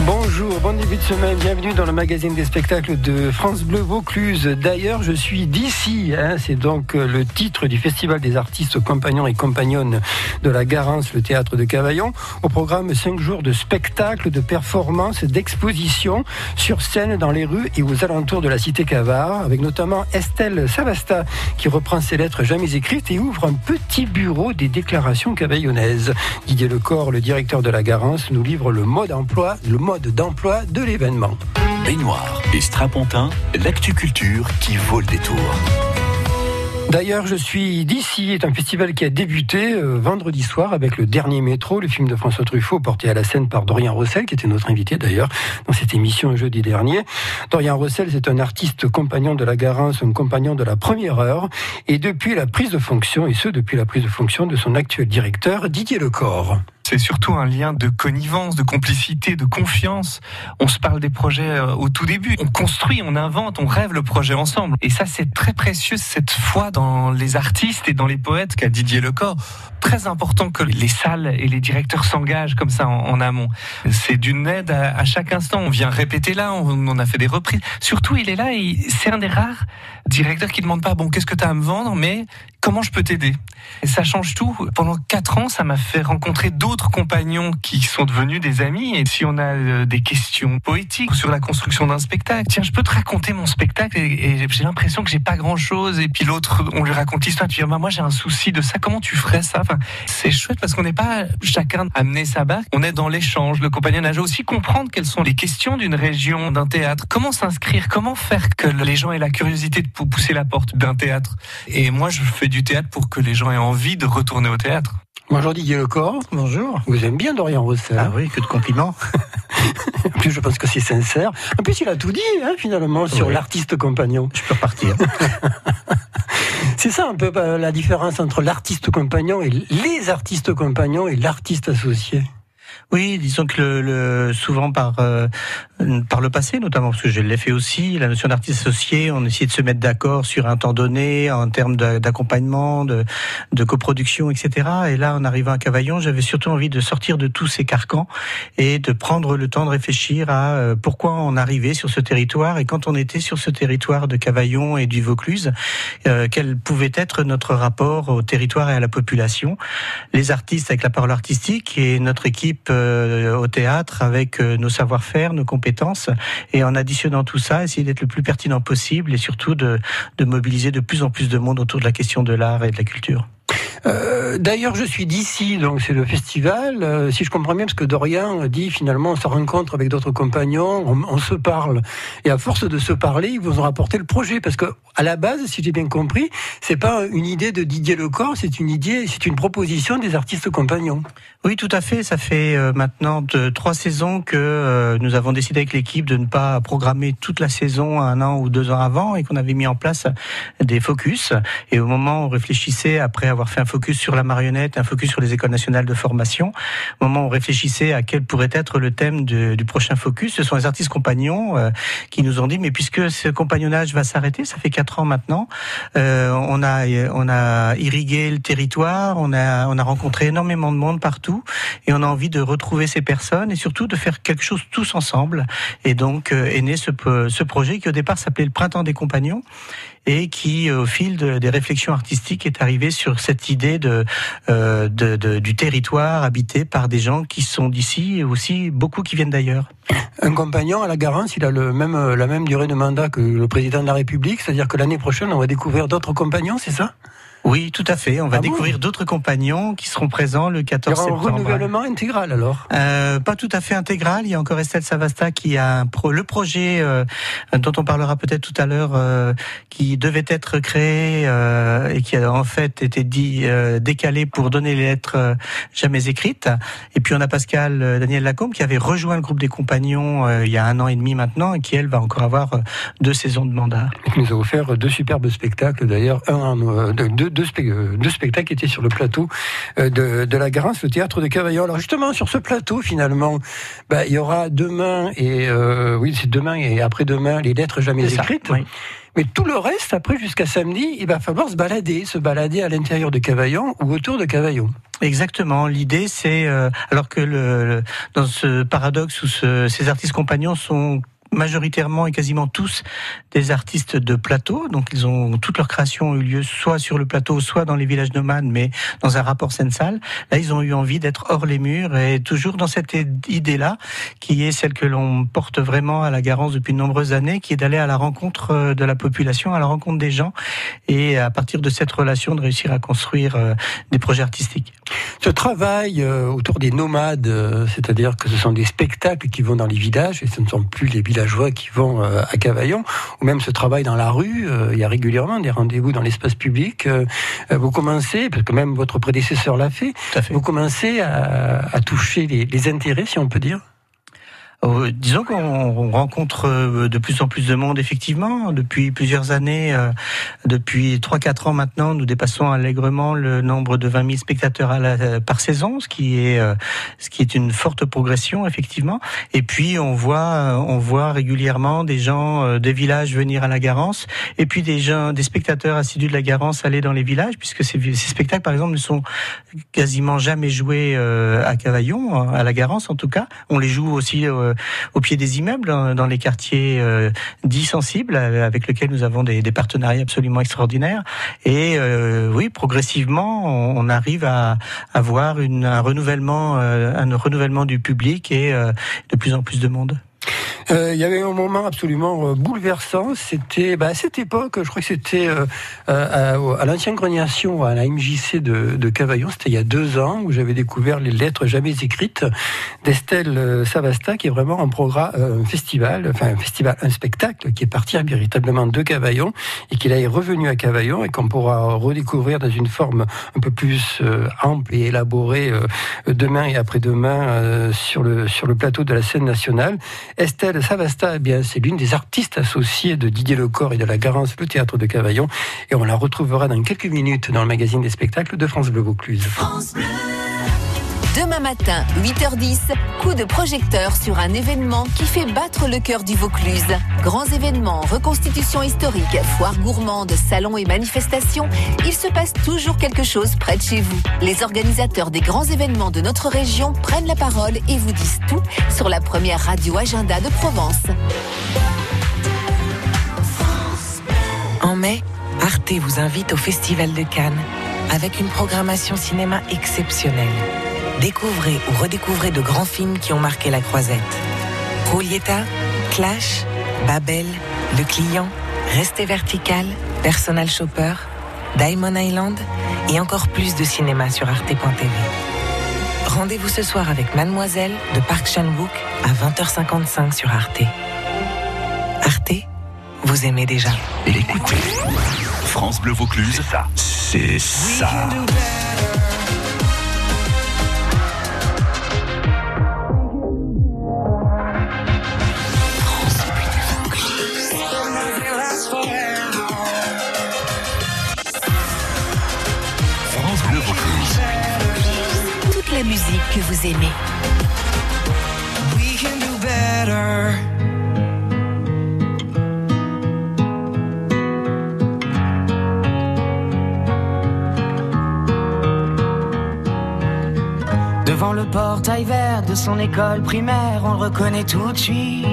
Bonjour, bon début de semaine, bienvenue dans le magazine des spectacles de France Bleu Vaucluse. D'ailleurs, je suis d'ici, hein. c'est donc euh, le titre du Festival des artistes compagnons et compagnonnes de la Garance, le théâtre de Cavaillon. Au programme 5 jours de spectacles, de performances, d'expositions sur scène dans les rues et aux alentours de la cité Cavard, avec notamment Estelle Savasta qui reprend ses lettres jamais écrites et ouvre un petit bureau des déclarations cavaillonnaises. Didier Lecor, le directeur de la Garance, nous livre le mode emploi, le mode d'emploi de l'événement. Baignoire et strapontin, l'actu-culture qui vaut le détour. D'ailleurs, je suis d'ici, est un festival qui a débuté euh, vendredi soir avec le dernier métro, le film de François Truffaut, porté à la scène par Dorian Rossel, qui était notre invité d'ailleurs dans cette émission jeudi dernier. Dorian Rossel, c'est un artiste compagnon de la Garance, un compagnon de la première heure, et depuis la prise de fonction, et ce depuis la prise de fonction de son actuel directeur, Didier Lecor c'est surtout un lien de connivence, de complicité, de confiance. On se parle des projets euh, au tout début. On construit, on invente, on rêve le projet ensemble. Et ça, c'est très précieux, cette foi dans les artistes et dans les poètes qu'a Didier Lecor. Très important que les salles et les directeurs s'engagent comme ça en, amont. C'est d'une aide à, chaque instant. On vient répéter là, on, on a fait des reprises. Surtout, il est là et c'est un des rares directeurs qui ne demande pas, bon, qu'est-ce que tu as à me vendre, mais comment je peux t'aider? Et ça change tout. Pendant quatre ans, ça m'a fait rencontrer d'autres compagnons qui sont devenus des amis. Et si on a euh, des questions poétiques sur la construction d'un spectacle, tiens, je peux te raconter mon spectacle et, j'ai l'impression que j'ai pas grand-chose. Et puis l'autre, on lui raconte l'histoire. Tu dis, bah, moi j'ai un souci de ça. Comment tu ferais ça? Enfin, C'est chouette parce qu'on n'est pas chacun amener sa barque. On est dans l'échange. Le compagnonnage aussi comprendre quelles sont les questions d'une région, d'un théâtre. Comment s'inscrire? Comment faire que les gens aient la curiosité de pousser la porte d'un théâtre? Et moi, je fais du théâtre pour que les gens aient envie de retourner au théâtre. Bonjour Didier Lecor. Bonjour. Vous aimez bien Dorian Rossel Ah oui, que de compliments. en plus, je pense que c'est sincère. En plus, il a tout dit, hein, finalement, sur l'artiste compagnon. Je peux repartir. c'est ça un peu euh, la différence entre l'artiste compagnon et les artistes compagnons et l'artiste associé. Oui, disons que le, souvent par euh, par le passé, notamment parce que je l'ai fait aussi, la notion d'artiste associé, on essayait de se mettre d'accord sur un temps donné en termes d'accompagnement, de, de, coproduction, etc. Et là, en arrivant à Cavaillon, j'avais surtout envie de sortir de tous ces carcans et de prendre le temps de réfléchir à euh, pourquoi on arrivait sur ce territoire et quand on était sur ce territoire de Cavaillon et du Vaucluse, euh, quel pouvait être notre rapport au territoire et à la population. Les artistes avec la parole artistique et notre équipe euh, au théâtre avec euh, nos savoir-faire, nos compétences, et en additionnant tout ça, essayer d'être le plus pertinent possible et surtout de, de mobiliser de plus en plus de monde autour de la question de l'art et de la culture. Euh, d'ailleurs, je suis d'ici, donc c'est le festival. Euh, si je comprends bien, parce que Dorian dit finalement, on se rencontre avec d'autres compagnons, on, se parle, et à force de se parler, ils vous ont rapporté le projet, parce que à la base, si j'ai bien compris, c'est pas une idée de Didier Lecor, c'est une idée, c'est une proposition des artistes compagnons. Oui, tout à fait. Ça fait euh, maintenant trois saisons que nous avons décidé avec l'équipe de ne pas programmer toute la saison un an ou deux ans avant, et qu'on avait mis en place des focus. Et au moment où on réfléchissait après avoir fait un focus sur la marionnette, un focus sur les écoles nationales de formation. Au moment où on réfléchissait à quel pourrait être le thème du prochain focus, ce sont les artistes compagnons euh, qui nous ont dit mais puisque ce compagnonnage va s'arrêter, ça fait quatre ans maintenant, euh, on a on a irrigué le territoire, on a on a rencontré énormément de monde partout et on a envie de retrouver ces personnes et surtout de faire quelque chose tous ensemble. Et donc euh, est né ce, ce projet qui au départ s'appelait le Printemps des compagnons et qui, au fil des réflexions artistiques, est arrivé sur cette idée de, euh, de, du territoire habité par des gens qui sont d'ici et aussi beaucoup qui viennent d'ailleurs. Un compagnon à la Garance, il a le même, la même durée de mandat que le président de la République, c'est-à-dire que l'année prochaine, on va découvrir d'autres compagnons, c'est ça? Oui, tout à fait. On va ah découvrir d'autres compagnons qui seront présents le 14 septembre. Il y aura un renouvellement intégral alors? Euh, Pas tout à fait intégral. Il y a encore Estelle Savasta qui a un pro, le projet euh, dont on parlera peut-être tout à l'heure, euh, qui devait être créé euh, et qui a en fait été dit euh, décalé pour donner les lettres jamais écrites. Et puis on a Pascal Daniel Lacombe qui avait rejoint le groupe des compagnons il y a un an et demi maintenant et qui elle va encore avoir deux saisons de mandat. Il nous a offert deux superbes spectacles d'ailleurs, un, deux deux, spectacles qui étaient sur le plateau de, de la Garance, le théâtre de Cavaillon. Alors justement, sur ce plateau, finalement, bah, il y aura demain et oui, c'est demain et après-demain les lettres jamais écrites. Mais tout le reste, après jusqu'à samedi, il va falloir se balader, se balader à l'intérieur de Cavaillon ou autour de Cavaillon. Exactement. L'idée, c'est euh, alors que le, dans ce paradoxe où ces artistes compagnons sont majoritairement et quasiment tous des artistes de plateau. Donc ils ont toute leur création ont eu lieu soit sur le plateau, soit dans les villages nomades, mais dans un rapport scène-salle. Là, ils ont eu envie d'être hors les murs et toujours dans cette idée-là, qui est celle que l'on porte vraiment à la Garance depuis de nombreuses années, qui est d'aller à la rencontre euh, de la population, à la rencontre des gens, et à partir de cette relation de réussir à construire euh, des projets artistiques. Ce travail euh, autour des nomades, c'est-à-dire que ce sont des spectacles qui vont dans les villages et ce ne sont plus les villages villageois qui vont euh, à Cavaillon, ou même ce travail dans la rue. Euh, il y a régulièrement des rendez-vous dans l'espace public. Euh, vous commencez, parce que même votre prédécesseur l'a fait, vous commencez à, toucher les intérêts, si on peut dire euh, disons qu'on rencontre euh, de plus en plus de monde, effectivement. Depuis plusieurs années, euh, depuis 3-4 ans maintenant, nous dépassons allègrement le nombre de 20 000 spectateurs à la, par saison, ce qui est ce qui est une forte progression, effectivement. Et puis on voit on voit régulièrement des gens des villages venir à la Garance, et puis des gens, des spectateurs assidus de la Garance aller dans les villages, puisque ces, ces spectacles, par exemple, ne sont quasiment jamais joués à Cavaillon, à la Garance en tout cas. On les joue aussi euh, au pied des immeubles hein, dans les quartiers euh, dits sensibles euh, avec lesquels nous avons des, partenariats absolument extraordinaires. Et oui, progressivement, on, arrive à avoir un renouvellement, un renouvellement du public et de plus en plus de monde. Euh, il y avait un moment absolument euh, bouleversant. C'était bah, à cette époque, je crois que c'était euh, à, à l'ancienne greniation, à la MJC de, de Cavaillon. C'était il y a deux ans où j'avais découvert les lettres jamais écrites d'Estelle Savasta, qui est vraiment un programme, un festival, enfin un festival, un spectacle qui est parti véritablement de Cavaillon et qu'il est revenu à Cavaillon et qu'on pourra redécouvrir dans une forme un peu plus ample et élaborée demain et après-demain sur le sur le plateau de la scène nationale. Estelle Savasta, eh bien, c'est l'une des artistes associées de Didier Lecor et de la Garance, le théâtre de Cavaillon. Et on la retrouvera dans quelques minutes dans le magazine des spectacles de France Bleu Vaucluse. Demain matin, 8h10, coup de projecteur sur un événement qui fait battre le cœur du Vaucluse. Grands événements, reconstitutions historiques, foires gourmandes, salons et manifestations, il se passe toujours quelque chose près de chez vous. Les organisateurs des grands événements de notre région prennent la parole et vous disent tout sur la première radio agenda de Provence. En mai, Arte vous invite au Festival de Cannes avec une programmation cinéma exceptionnelle. Découvrez ou redécouvrez de grands films qui ont marqué la croisette. Roulietta, Clash, Babel, Le Client, Restez Vertical, Personal Shopper, Diamond Island et encore plus de cinéma sur arte.tv. Rendez-vous ce soir avec Mademoiselle de Park Chan-wook à 20h55 sur Arte. Arte, vous aimez déjà. Écoutez, France Bleu Vaucluse, c'est ça. musique que vous aimez. We can do better. Devant le portail vert de son école primaire, on le reconnaît tout de suite.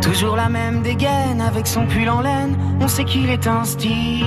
Toujours la même dégaine avec son pull en laine, on sait qu'il est un style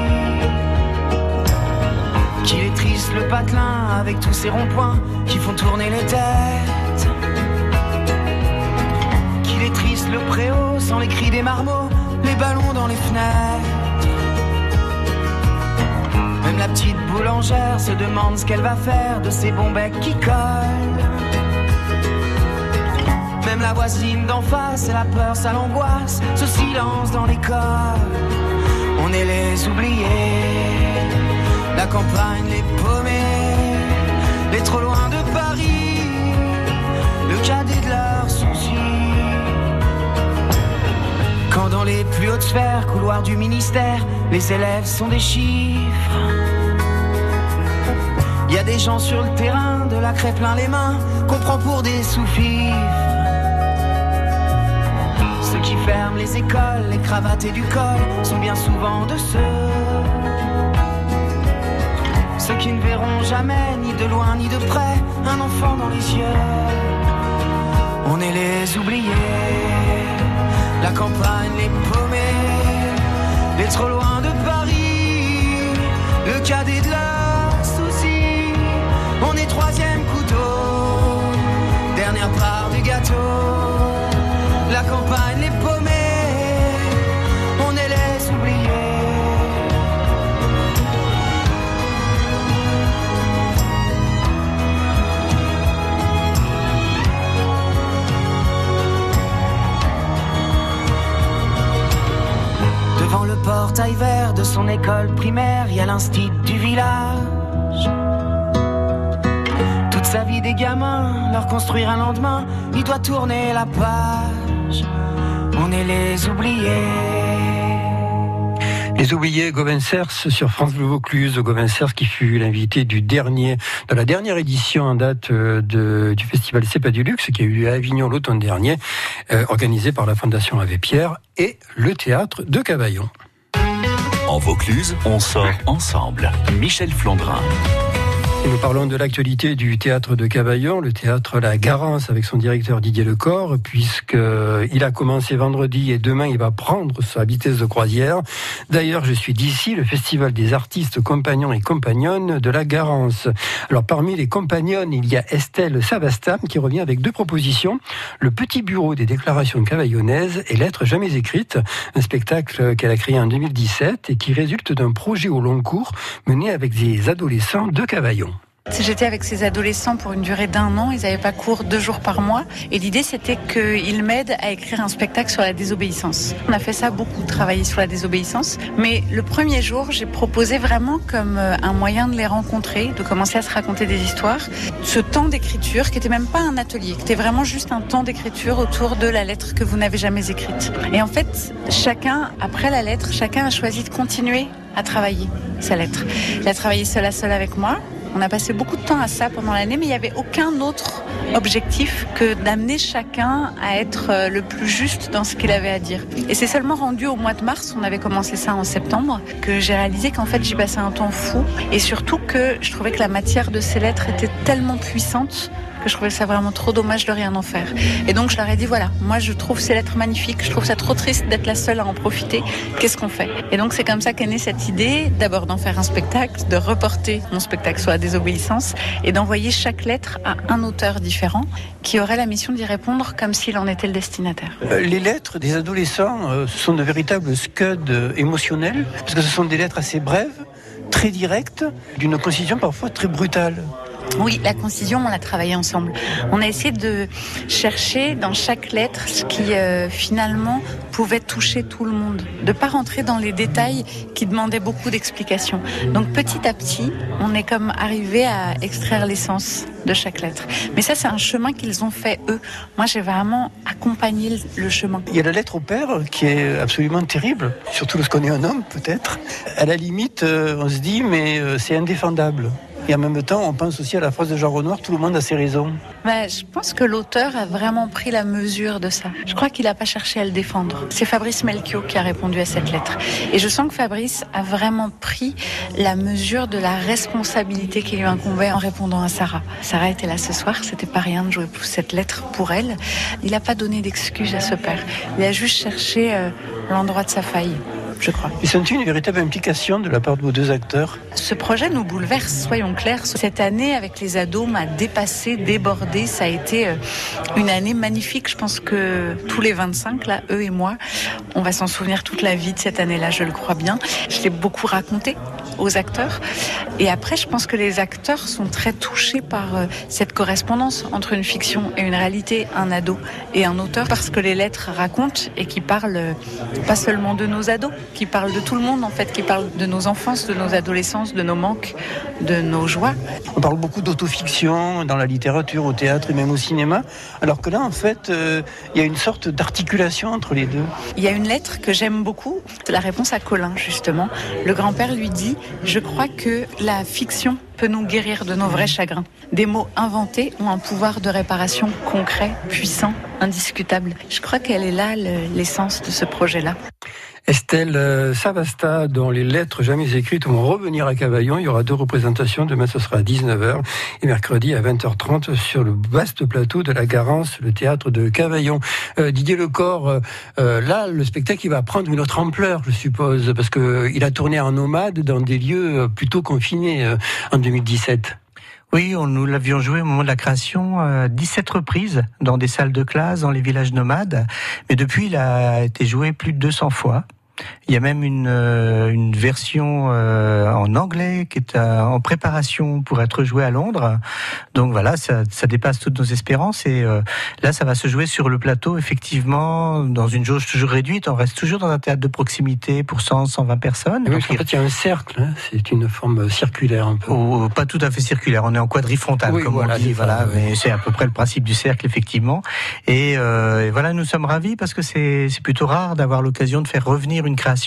Le patelin avec tous ces ronds-points qui font tourner les têtes. Qu'il est triste le préau sans les cris des marmots, les ballons dans les fenêtres. Même la petite boulangère se demande ce qu'elle va faire de ces bons becs qui collent. Même la voisine d'en face, la peur, ça l'angoisse, ce silence dans l'école. On est les oubliés, la campagne les les trop loin de Paris, le cadet de leurs soucis. Quand dans les plus hautes sphères, couloirs du ministère, les élèves sont des chiffres. Y a des gens sur le terrain, de la crêpe plein les mains, qu'on prend pour des sous-fifres. Ceux qui ferment les écoles, les cravates et du col, sont bien souvent de. Ceux ni de loin ni de près, un enfant dans les yeux. On est les oubliés, la campagne les paumés, les trop loin de Paris, le cadet de leurs soucis. On est troisième couteau, dernière part du gâteau. La campagne portail vert de son école primaire, il y a l'instit du village. Toute sa vie des gamins, leur construire un lendemain, il doit tourner la page. On est les oubliés. Les oubliés Govensers sur France Bleu Vaucluse, Govensers qui fut l'invité du dernier, de la dernière édition en date euh, du festival C'est pas du luxe qui a eu lieu à Avignon l'automne dernier, euh, organisé par la Fondation Avé Pierre et le théâtre de Cavaillon. En Vaucluse, on sort ensemble. Michel Flandrin. Nous parlons de l'actualité du théâtre de Cavaillon, le théâtre La Garance avec son directeur Didier Lecor, puisqu'il a commencé vendredi et demain il va prendre sa vitesse de croisière. D'ailleurs, je suis d'ici, le festival des artistes compagnons et compagnonnes de La Garance. Alors parmi les compagnonnes, il y a Estelle Savastam qui revient avec deux propositions. Le petit bureau des déclarations cavaillonnaises et Lettres jamais écrites, un spectacle qu'elle a créé en 2017 et qui résulte d'un projet au long cours mené avec des adolescents de Cavaillon. J'étais avec ces adolescents pour une durée d'un an, ils n'avaient pas cours deux jours par mois et l'idée c'était qu'ils m'aident à écrire un spectacle sur la désobéissance. On a fait ça beaucoup, travailler sur la désobéissance, mais le premier jour j'ai proposé vraiment comme euh, un moyen de les rencontrer, de commencer à se raconter des histoires, ce temps d'écriture qui était même pas un atelier, qui était vraiment juste un temps d'écriture autour de la lettre que vous n'avez jamais écrite. Et en fait, chacun, après la lettre, chacun a choisi de continuer à travailler sa lettre. Il a travaillé seul à seul avec moi, on a passé beaucoup de temps à ça pendant l'année, mais il n'y avait aucun autre objectif que d'amener chacun à être euh, le plus juste dans ce qu'il avait à dire. Et c'est seulement rendu au mois de mars, on avait commencé ça en septembre, que j'ai réalisé qu'en fait j'y passais un temps fou et surtout que je trouvais que la matière de ces lettres était tellement puissante que je trouvais ça vraiment trop dommage de rien en faire. Et donc je leur ai dit voilà, moi je trouve ces lettres magnifiques, je trouve ça trop triste d'être la seule à en profiter. Qu'est-ce qu'on fait? Et donc c'est comme ça qu'est née cette idée d'abord d'en faire un spectacle, de reporter mon spectacle sur la désobéissance et d'envoyer chaque lettre à un auteur différent qui aurait la mission d'y répondre comme s'il en était le destinataire. Euh, Les lettres des adolescents, euh, sont de véritables scuds euh, émotionnels, parce que ce sont des lettres assez brèves, très directes, d'une concision parfois très brutale. Oui, la concision, on l'a travaillé ensemble. On a essayé de chercher dans chaque lettre ce qui euh, finalement pouvait toucher tout le monde, de pas rentrer dans les détails qui demandaient beaucoup d'explications. Donc petit à petit, on est comme arrivé à extraire l'essence de chaque lettre. Mais ça, c'est un chemin qu'ils ont fait eux. Moi, j'ai vraiment accompagné le- chemin. Il y a la lettre au père qui est absolument terrible, surtout lorsqu'on est un homme peut-être. À la limite, euh, on se dit mais euh, c'est indéfendable. Et en même temps, on pense aussi à la phrase de Jean Renoir, tout le monde a ses raisons. Bah, je pense que l'auteur a vraiment pris la mesure de ça. Je crois qu'il n'a pas cherché à le défendre. C'est Fabrice Melchior qui a répondu à cette lettre. Et je sens que Fabrice a vraiment pris la mesure de la responsabilité qui lui incombait en répondant à Sarah. Sarah était là ce soir, c'était pas rien de jouer cette lettre pour elle. Il n'a pas donné d'excuses à ce père. Il a juste cherché euh, l'endroit de sa faille je crois. Et une véritable implication de la part de vos deux acteurs? Ce projet nous bouleverse, soyons clairs. Cette année, avec les ados, m'a dépassé, débordé. Ça a été euh, une année magnifique. Je pense que tous les 25, là, eux et moi, on va s'en souvenir toute la vie de cette année-là, je le crois bien. Je l'ai beaucoup raconté aux acteurs. Et après, je pense que les acteurs sont très touchés par euh, cette correspondance entre une fiction et une réalité, un ado et un auteur, parce que les lettres racontent et qui parlent euh, pas seulement de nos ados, qui parlent de tout le monde en fait, qui parlent de nos enfances, de nos adolescences, de nos manques, de nos joies. On parle beaucoup d'autofiction dans la littérature, au théâtre et même au cinéma, alors que là en fait, euh, il y a une sorte d'articulation entre les deux. Il y a une lettre que j'aime beaucoup, c'est la réponse à Colin justement. Le grand-père lui dit je crois que la fiction peut nous guérir de nos vrais chagrins. Des mots inventés ont un pouvoir de réparation concret, puissant, indiscutable. Je crois qu'elle est là l'essence de ce projet-là. Estelle euh, Savasta, dont les lettres jamais écrites vont revenir à Cavaillon. Il y aura deux représentations. Demain, ce sera à 19h et mercredi à 20h30 sur le vaste plateau de la Garance, le théâtre de Cavaillon. Euh, Didier Lecor, euh, là, le spectacle, il va prendre une autre ampleur, je suppose, parce qu'il a tourné en nomade dans des lieux plutôt confinés en 2017. Oui, on, nous l'avions joué au moment de la création 17 reprises dans des salles de classe, dans les villages nomades. Mais depuis, il a été joué plus de 200 fois. Il y a même une, euh, une version euh, en anglais qui est euh, en préparation pour être jouée à Londres. Donc voilà, ça, ça dépasse toutes nos espérances. Et là, ça va se jouer sur le plateau, effectivement, dans une jauge toujours réduite. On reste toujours dans un théâtre de proximité pour 100, 120 personnes. Oui, en fait, il y a un cercle. Hein. C'est une forme circulaire un peu. Oh, pas tout à fait circulaire. On est en quadrifrontal, comme on dit. Voilà, mais c'est à peu près le principe du cercle, effectivement. Et, et voilà, nous sommes ravis parce que c'est plutôt rare d'avoir l'occasion de faire revenir une création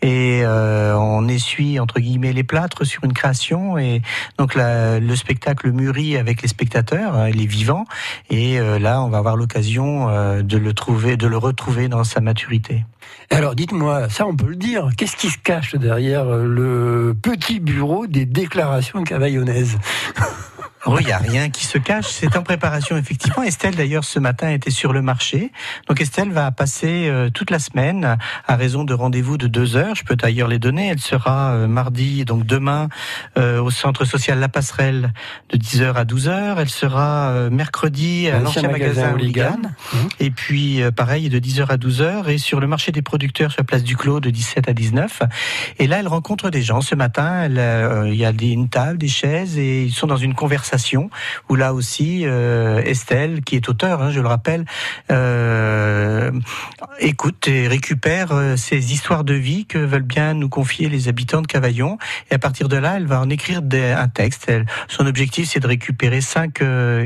et euh, on essuie entre guillemets les plâtres sur une création. Et donc le spectacle mûrit avec les spectateurs, euh, les vivants. Et euh, là on va avoir l'occasion de le trouver, de le retrouver dans sa maturité. Alors dites-moi, ça on peut le dire, qu'est-ce qui se cache derrière le petit bureau des déclarations cavaillonnaises Oui, il n'y a rien qui se cache. C'est en préparation, effectivement. Estelle, d'ailleurs, ce matin était sur le marché. Donc Estelle va passer euh, toute la semaine à raison de rendez-vous de deux heures. Je peux d'ailleurs les donner. Elle sera euh, mardi, donc demain, euh, au centre social La Passerelle de 10h à 12h. Elle sera mercredi à l'ancien magasin, Oligan. Mmh. Et puis, pareil, de 10h à 12h. Et sur le marché des producteurs sur la place du Clos de 17 à 19. Et là, elle rencontre des gens. Ce matin, il y a des, une table, des chaises et ils sont dans une conversation où là aussi euh, Estelle, qui est auteur, hein, je le rappelle, euh, écoute et récupère euh, ces histoires de vie que veulent bien nous confier les habitants de Cavaillon. Et à partir de là, elle va en écrire un texte. son objectif, c'est de récupérer cinq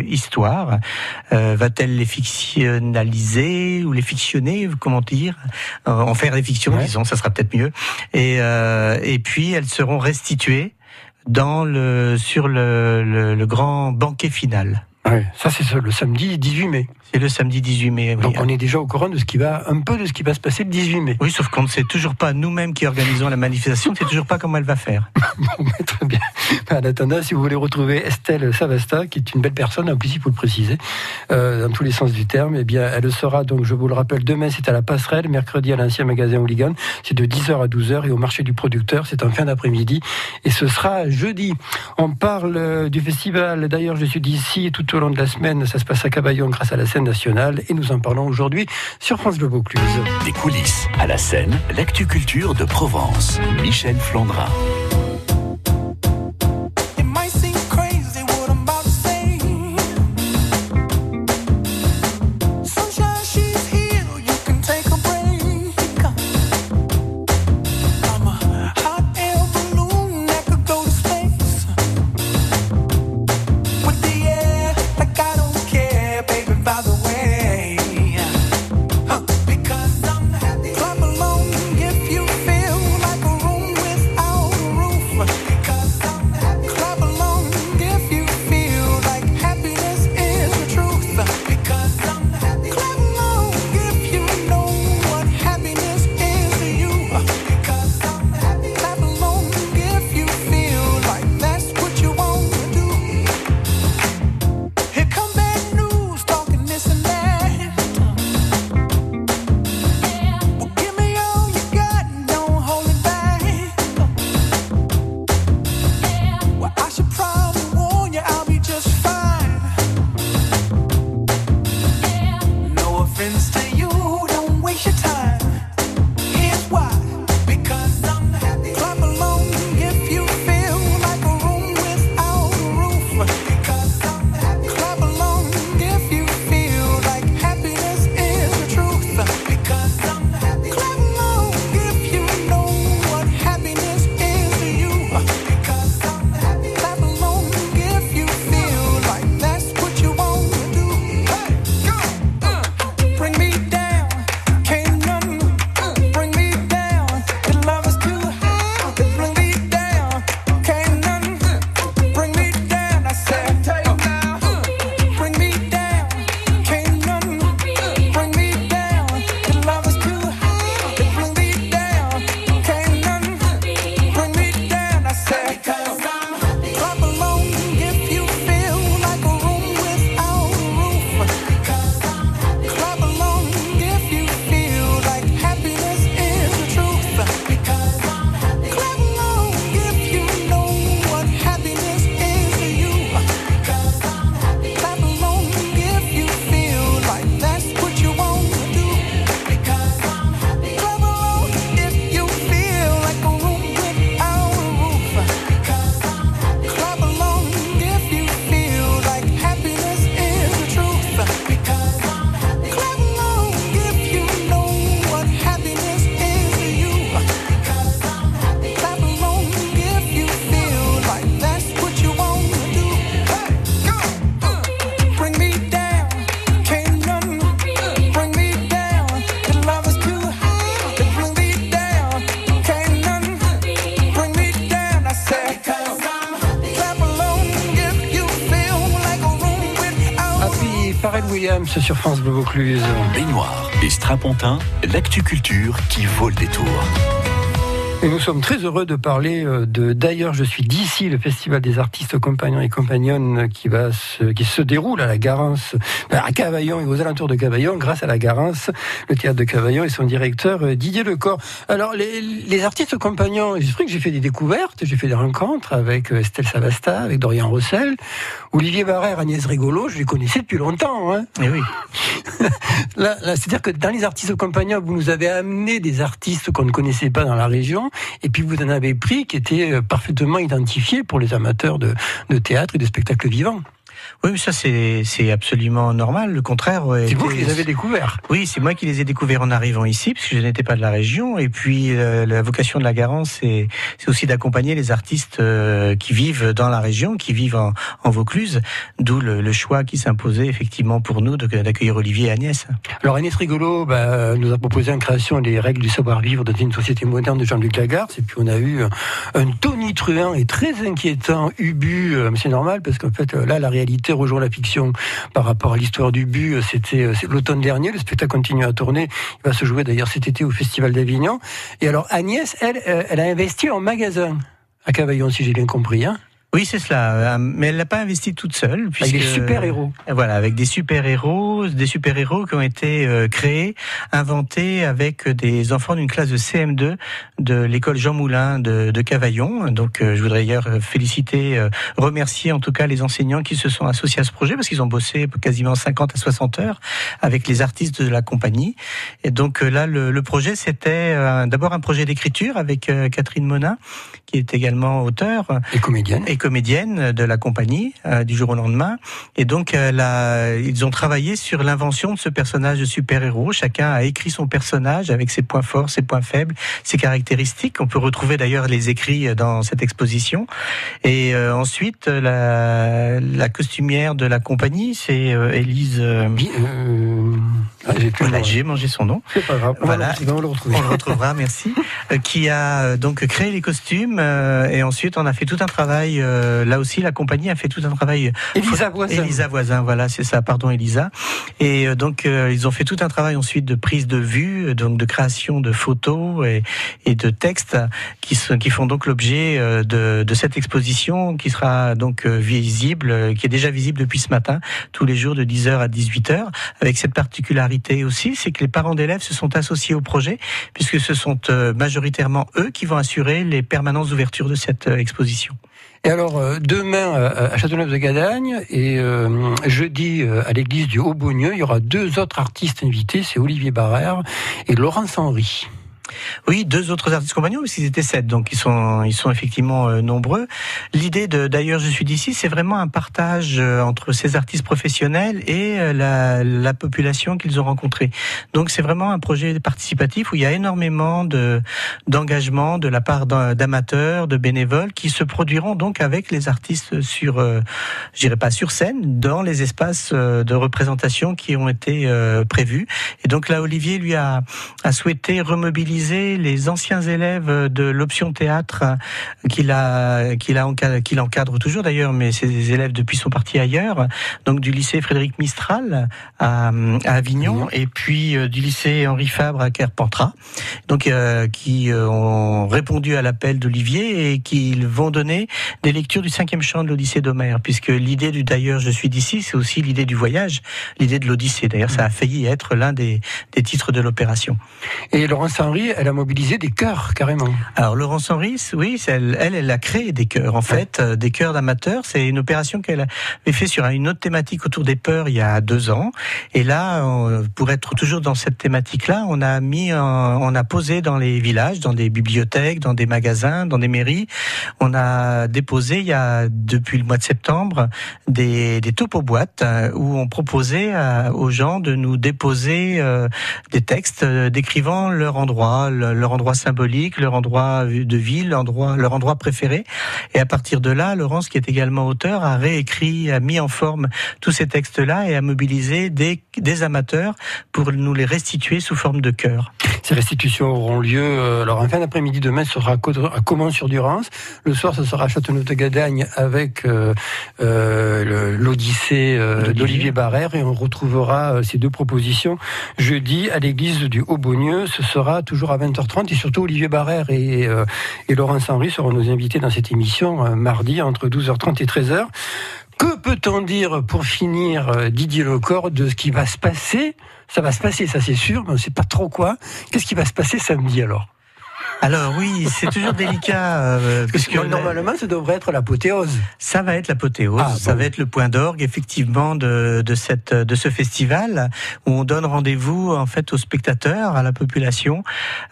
histoires. Va-t-elle les fictionnaliser ou les fictionner, comment dire, en faire des fictions, disons, ça sera peut-être mieux. Et, et puis, elles seront restituées dans le, sur le, le, grand banquet final. Ouais, ça c'est le samedi 18 mai. C'est le samedi 18 mai. Donc on est déjà au courant de ce qui va, un peu de ce qui va se passer le 18 mai. Oui, sauf qu'on ne sait toujours pas, nous-mêmes qui organisons la manifestation, on ne sait toujours pas comment elle va faire. bon, très bien. En attendant, si vous voulez retrouver Estelle Savasta, qui est une belle personne, en plus il faut le préciser, euh, dans tous les sens du terme, eh bien elle sera, donc je vous le rappelle, demain c'est à la passerelle, mercredi à l'ancien magasin Hooligan, c'est de 10h à 12h, et au marché du producteur, c'est en fin d'après-midi, et ce sera jeudi. On parle euh, du festival, d'ailleurs je suis d'ici tout au long de la semaine, ça se passe à Cabayon grâce à la scène nationale et nous en parlons aujourd'hui sur France Le Vaucluse. Des coulisses à la scène, l'actu-culture de Provence. Michel Flandrin. Williams sur France Bleu Vaucluse. Baignoire et Strapontin, l'actu culture qui vaut le détour. Et nous sommes très heureux de parler euh, de D'ailleurs, je suis d'ici, le festival des artistes compagnons et compagnonnes qui va se, qui se déroule à la Garance, à Cavaillon et aux alentours de Cavaillon, grâce à la Garance, le théâtre de Cavaillon et son directeur euh, Didier Lecor. Alors, les, les artistes compagnons, j'ai que j'ai fait des découvertes, j'ai fait des rencontres avec euh, Estelle Savasta, avec Dorian Rossel, Olivier Barrère, Agnès Rigolo, je les connaissais depuis longtemps. Hein. Et oui. là, là c'est-à-dire que dans les artistes compagnons, vous nous avez amené des artistes qu'on ne connaissait pas dans la région et puis vous en avez pris qui étaient euh, parfaitement identifiés pour les amateurs de, de théâtre et de spectacles vivants. Oui, ça c'est absolument normal. Le contraire. C'est vous qui les avez découverts. Oui, c'est moi qui les ai découverts en arrivant ici, puisque je n'étais pas de la région. Et puis euh, la vocation de la Garance, c'est aussi d'accompagner les artistes euh, qui vivent dans la région, qui vivent en, en Vaucluse. D'où le, le, choix qui s'imposait effectivement pour nous d'accueillir Olivier et Agnès. Alors Agnès Rigolo bah, nous a proposé en création des règles du savoir-vivre dans une société moderne de Jean-Luc Lagarde. Et puis on a eu un tonitruant et très inquiétant Ubu. Euh, c'est normal parce qu'en fait là la réalité rejoint la fiction par rapport à l'histoire du but. C'était euh, l'automne dernier. Le spectacle continue à tourner. Il va se jouer d'ailleurs cet été au Festival d'Avignon. Et alors Agnès, elle, euh, elle a investi en magasin à Cavaillon, si j'ai bien compris. Hein oui, c'est cela. Euh, mais elle l'a pas investi toute seule. Puisque, avec des super-héros. Voilà, avec des super-héros, des super-héros qui ont été euh, créés, inventés avec des enfants d'une classe de CM2 de l'école Jean Moulin de, de Cavaillon. Donc, euh, je voudrais d'ailleurs féliciter, remercier en tout cas les enseignants qui se sont associés à ce projet parce qu'ils ont bossé quasiment 50 à 60 heures avec les artistes de la compagnie. Et donc là, le, le projet, c'était d'abord un projet d'écriture avec Catherine Monin, qui est également auteur. Et comédienne. Et comédienne de la compagnie euh, du jour au lendemain. Et donc, euh, ils ont travaillé sur l'invention de ce personnage de super-héros. Chacun a écrit son personnage avec ses points forts, ses points faibles, ses caractéristiques. On peut retrouver d'ailleurs les écrits dans cette exposition. Et euh, ensuite, la, la, costumière de la compagnie, c'est Élise. Ah, j'ai mangé son nom. C'est pas grave. Voilà. On, le, on le retrouvera, merci. qui a donc créé les costumes et ensuite on a fait tout un travail euh, là aussi, la compagnie a fait tout un travail. Elisa Voisin. Elisa Voisin, voilà, c'est ça. Pardon, Elisa. Et euh, donc, euh, ils ont fait tout un travail ensuite de prise de vue, donc de création de photos et, et de textes qui, qui font donc l'objet de, de, cette exposition qui sera donc visible, qui est déjà visible depuis ce matin, tous les jours de 10h à 18h, avec cette particularité aussi, c'est que les parents d'élèves se sont associés au projet, puisque ce sont majoritairement eux qui vont assurer les permanences d'ouverture de cette exposition. Et alors, euh, demain à Châteauneuf-de-Gadagne et euh, jeudi euh, à l'église du Haut-Beaunieu, il y aura deux autres artistes invités, c'est Olivier Barrère et Laurence Henry. Oui, deux autres artistes compagnons, parce qu'ils étaient sept, donc ils sont, ils sont effectivement euh, nombreux. L'idée de, d'ailleurs, je suis d'ici, c'est vraiment un partage euh, entre ces artistes professionnels et euh, la, la population qu'ils ont rencontrée. Donc c'est vraiment un projet participatif où il y a énormément de d'engagement de la part d'amateurs, de bénévoles qui se produiront donc avec les artistes sur, dirais pas sur scène, dans les espaces de représentation qui ont été prévus. Et donc là, Olivier lui a, a souhaité remobiliser les anciens élèves de l'option théâtre qu'il a, qu'il a qu'il encadre toujours d'ailleurs, mais ces élèves depuis sont partis ailleurs, donc du lycée Frédéric Mistral à, Avignon et puis euh, du lycée Henri Fabre à Carpentras, donc euh, qui euh, ont répondu à l'appel d'Olivier et qui vont donner des lectures du cinquième chant de l'Odyssée d'Homère, puisque l'idée du d'ailleurs je suis d'ici, c'est aussi l'idée du voyage, l'idée de l'Odyssée. D'ailleurs, ça a failli être l'un des, des titres de l'opération. Et Laurence Henry elle a mobilisé des chœurs carrément. Alors Laurence Henry, oui, elle, elle, elle, a créé des chœurs en fait, euh, des chœurs d'amateurs. C'est une opération qu'elle avait fait sur une autre thématique autour des peurs il y a deux ans. Et là, pour être toujours dans cette thématique-là, on a mis, on a posé dans les villages, dans des bibliothèques, dans des magasins, dans des mairies, on a déposé il y a depuis le mois de septembre des, des boîtes euh, où on proposait aux gens de nous déposer euh, des textes décrivant leur endroit endroit, leur endroit symbolique, leur endroit de ville, leur endroit, leur endroit préféré. Et à partir de là, Laurence, qui est également auteur, a réécrit, a mis en forme tous ces textes-là et a mobilisé des, des amateurs pour nous les restituer sous forme de chœur. Ces restitutions auront lieu, euh, alors en fin d'après-midi demain, ce sera à Comont-sur-Durance. Le soir, ce sera à Châteauneuf-de-Gadagne avec euh, euh, l'Odyssée d'Olivier Barrère et on retrouvera ces deux propositions jeudi à l'église du Haut-Beaunieu. Ce sera toujours à 20h30 et surtout Olivier Barrère et, et Laurence Henry seront nos invités dans cette émission mardi entre 12h30 et 13h. Que peut-on dire pour finir, Didier Lecor, de ce qui va se passer? Ça va se passer, ça c'est sûr, mais on ne sait pas trop quoi. Qu'est-ce qui va se passer samedi alors? Alors oui, c'est toujours délicat. Euh, parce que normalement, ça devrait être l'apothéose. Ça va être l'apothéose. Ah, ça va être le point d'orgue, effectivement, de, de, cette, de ce festival où on donne rendez-vous en fait aux spectateurs, à la population,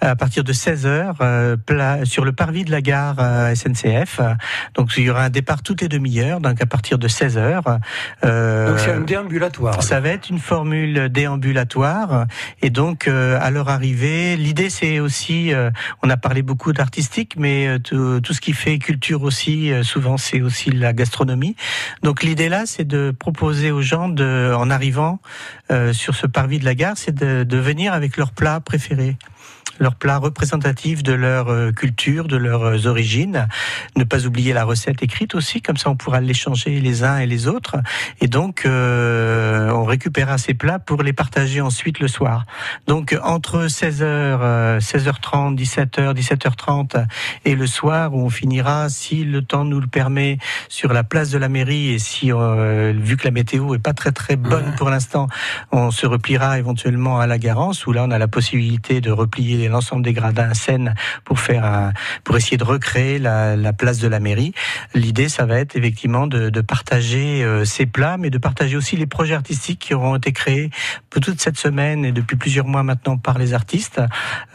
à partir de 16 h euh, sur le parvis de la gare euh, SNCF. Donc il y aura un départ toutes les demi-heures, donc à partir de 16 h Euh, donc c'est un déambulatoire. Ça va être une formule déambulatoire, et donc à leur arrivée, l'idée c'est aussi, on a parlé beaucoup d'artistique, mais euh, tout, ce qui fait culture aussi, euh, souvent c'est aussi la gastronomie. Donc l'idée là, c'est de proposer aux gens, de, en arrivant euh, sur ce parvis de la gare, c'est de, de venir avec leur plat préféré leurs plats représentatifs de leur euh, culture, de leurs euh, origines. Ne pas oublier la recette écrite aussi, comme ça on pourra l'échanger les uns et les autres. Et donc euh, on récupérera ces plats pour les partager ensuite le soir. Donc entre 16h, 16h30, 17h, 17h30 et le soir où on finira, si le temps nous le permet, sur la place de la mairie et si vu que la météo est pas très très bonne pour l'instant, on se repliera éventuellement à la Garance où là on a la possibilité de replier l'ensemble des gradins à scène pour faire pour essayer de recréer la, la, place de la mairie. L'idée, ça va être effectivement de, partager euh, ces plats, mais de partager aussi les projets artistiques qui auront été créés toute cette semaine et depuis plusieurs mois maintenant par les artistes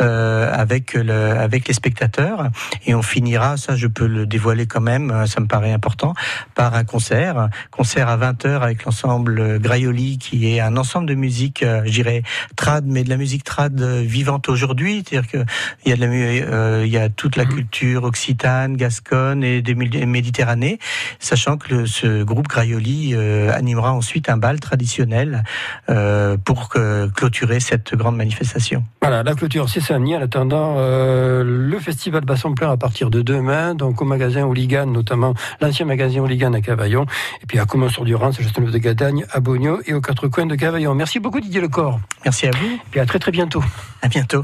euh, avec avec les spectateurs. Et on finira, ça je peux le dévoiler quand même, euh, ça me paraît important, par un concert, concert à 20h avec l'ensemble Graioli qui est un ensemble de musique, euh, j'irais trad, mais de la musique trad vivante aujourd'hui, c'est-à-dire qu'il y a de la, euh, il y a toute la mhm. culture occitane, gasconne et des Méditerranée, sachant que ce groupe Graioli euh, animera ensuite un bal traditionnel euh, pour clôturer cette grande manifestation. Voilà, la clôture c'est samedi. En attendant, le festival Basson Plein à partir de demain, donc au magasin Hooligan, notamment l'ancien magasin Hooligan à Cavaillon, et puis à Comont-sur-Durance, à de Gadagne, à Bogno et aux quatre coins de Cavaillon. Merci beaucoup Didier Lecor. Merci à vous. Et puis à très très bientôt. À bientôt.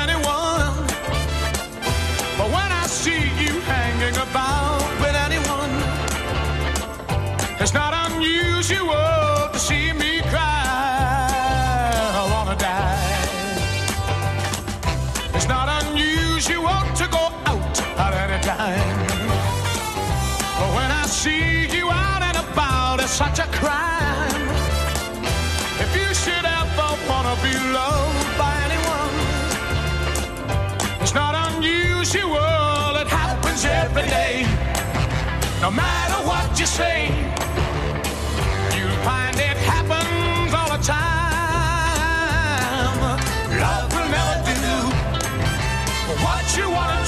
crime. If you should ever wanna be loved by anyone, it's not unusual, it happens every day. No matter what you say, you'll find it happens all the time. Love will never do what you wanna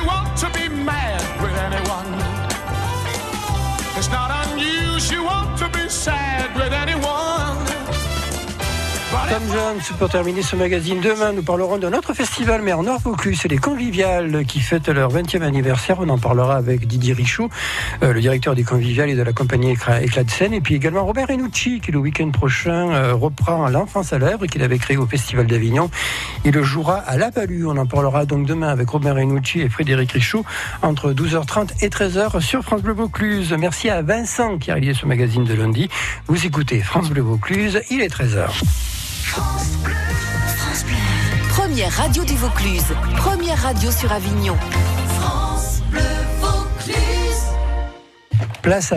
unusual to be mad with anyone. It's not unusual You want to be sad with anyone. Tom Jones pour terminer ce magazine. Demain, nous parlerons d'un autre festival, mais en Nord-Vaucluse. C'est les Conviviales qui fêtent leur 20e anniversaire. On en parlera avec Didier Richaud, euh, le directeur des Conviviales et de la compagnie Éclat, de Seine. Et puis également Robert Renucci, qui le week-end prochain euh, reprend l'enfance à l'œuvre qu'il avait créé au Festival d'Avignon. Il le jouera à La Palue. On en parlera donc demain avec Robert Renucci et Frédéric Richaud entre 12h30 et 13h sur France Bleu Vaucluse. Merci à Vincent qui a réalisé ce magazine de lundi. Vous écoutez France Bleu Vaucluse, il est 13h. Première radio du Vaucluse, première radio sur Avignon. Place à